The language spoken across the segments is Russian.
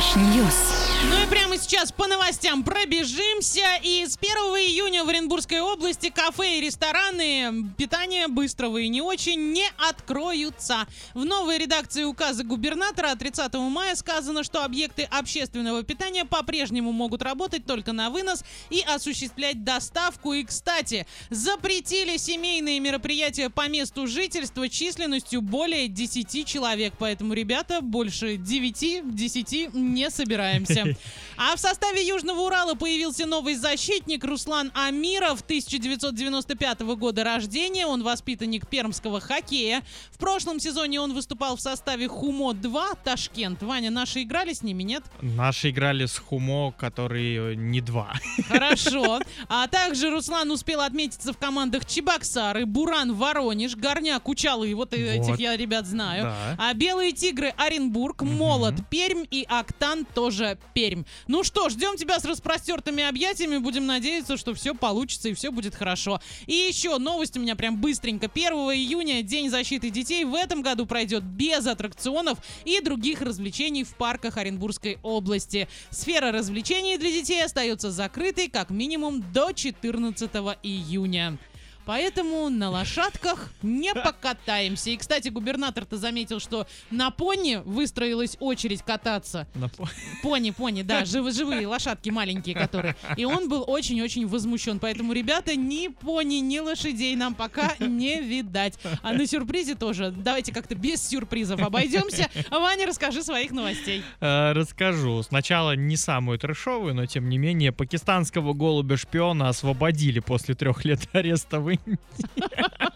Trash news. Ну и прямо сейчас по новостям пробежимся. И с 1 июня в Оренбургской области кафе и рестораны питания быстрого и не очень не откроются. В новой редакции указа губернатора от 30 мая сказано, что объекты общественного питания по-прежнему могут работать только на вынос и осуществлять доставку. И, кстати, запретили семейные мероприятия по месту жительства численностью более 10 человек. Поэтому, ребята, больше 9-10 не собираемся. А в составе Южного Урала появился новый защитник Руслан Амиров, 1995 года рождения. Он воспитанник пермского хоккея. В прошлом сезоне он выступал в составе Хумо-2 Ташкент. Ваня, наши играли с ними, нет? Наши играли с Хумо, который не два. Хорошо. А также Руслан успел отметиться в командах Чебоксары, Буран, Воронеж, Горняк, Учалы. Вот, этих Вот. я, ребят, знаю. Да. А Белые Тигры Оренбург, Молот Пермь и Октан тоже Пермь. Ну что, ждем тебя с распростертыми объятиями. Будем надеяться, что все получится и все будет хорошо. И еще новость у меня прям быстренько. 1 июня День защиты детей в этом году пройдет без аттракционов и других развлечений в парках Оренбургской области. Сфера развлечений для детей остается закрытой как минимум до 14 июня. Поэтому на лошадках не покатаемся. И, кстати, губернатор-то заметил, что на пони выстроилась очередь кататься. Напо- Пони, пони, да, живы, живые лошадки маленькие, которые. И он был очень-очень возмущен. Поэтому, ребята, ни пони, ни лошадей нам пока не видать. А на сюрпризе тоже. Давайте как-то без сюрпризов обойдемся. Ваня, расскажи своих новостей. Э, Расскажу. Сначала не самую трешовую, но тем не менее, пакистанского голубя-шпиона освободили после трех лет ареста в wings.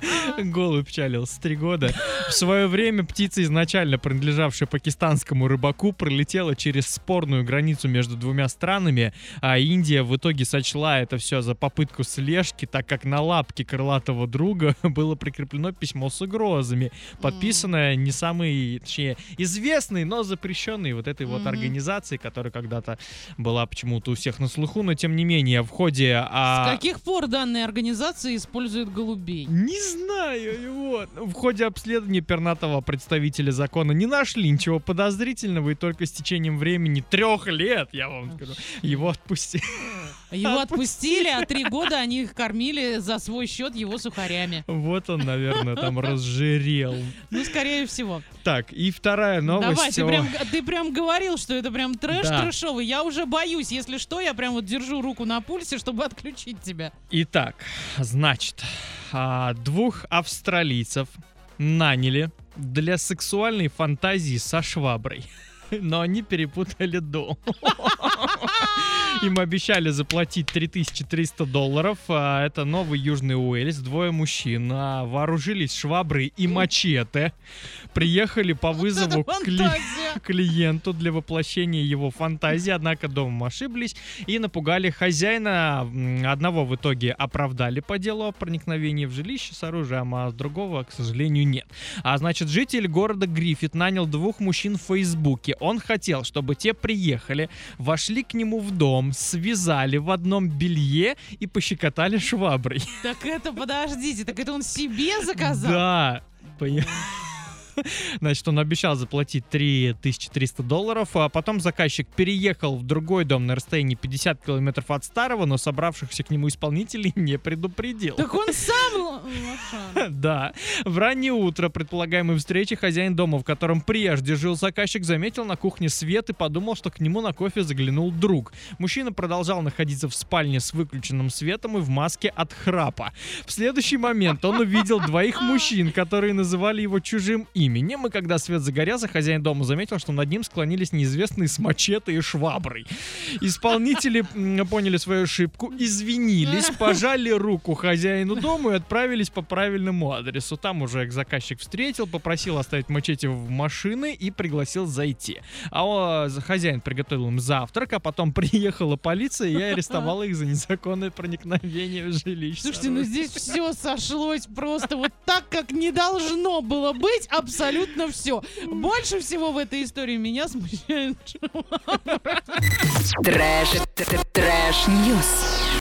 Голубь чалился три года. В свое время птица, изначально принадлежавшая пакистанскому рыбаку, пролетела через спорную границу между двумя странами, а Индия в итоге сочла это все за попытку слежки, так как на лапке крылатого друга было прикреплено письмо с угрозами, подписанное не самой, точнее, известной, но запрещенной вот этой вот Мгм. организацией, которая когда-то была почему-то у всех на слуху, но тем не менее в ходе... С а, каких пор данная организация использует голубей? не знаю, вот. В ходе обследования пернатого представителя закона не нашли ничего подозрительного, и только с течением времени трех лет, я вам скажу, его отпустили. Его отпустили, а три года они их кормили за свой счет его сухарями. Вот он, наверное, там разжирел. Ну, скорее всего. Так, и вторая новость. Давай, ты прям, ты прям говорил, что это прям трэш Да. трэшовый. Я уже боюсь. Если что, я прям вот держу руку на пульсе, чтобы отключить тебя. Итак, значит, а, двух австралийцев наняли для сексуальной фантазии со шваброй. Но они перепутали дом. Им обещали заплатить 3300 долларов. а Это новый Южный Уэльс. Двое мужчин а, вооружились шваброй и мачете. Приехали по вызову фантазия. Клиенту для воплощения его фантазии, однако домом ошиблись и напугали хозяина. Одного в итоге оправдали по делу о проникновении в жилище с оружием, а другого, к сожалению, нет. А значит, житель города Гриффит нанял двух мужчин в Фейсбуке. Он хотел, чтобы те приехали, вошли к нему в дом, связали в одном белье и пощекотали шваброй. Так это, подождите, так это он себе заказал? Да. Поня- Значит, он обещал заплатить 3300 долларов, а потом заказчик переехал в другой дом на расстоянии 50 километров от старого, но собравшихся к нему исполнителей не предупредил. Так он сам... Да. В раннее утро предполагаемой встречи хозяин дома, в котором прежде жил заказчик, заметил на кухне свет и подумал, что к нему на кофе заглянул друг. Мужчина продолжал находиться в спальне с выключенным светом и в маске от храпа. В следующий момент он увидел двоих мужчин, которые называли его чужим именем, и когда свет загорелся, хозяин дома заметил, что над ним склонились неизвестные с мачете и шваброй. Исполнители поняли свою ошибку, извинились, пожали руку хозяину дома и отправились по правильному адресу. Там уже заказчик встретил, попросил оставить мачете в машины и пригласил зайти. А о, за- хозяин приготовил им завтрак, а потом приехала полиция и арестовала их за незаконное проникновение в жилище. Слушайте, ну здесь все сошлось просто вот так, как не должно было быть, абсолютно все. Больше всего в этой истории меня смущает Трэш, т- т- trash news.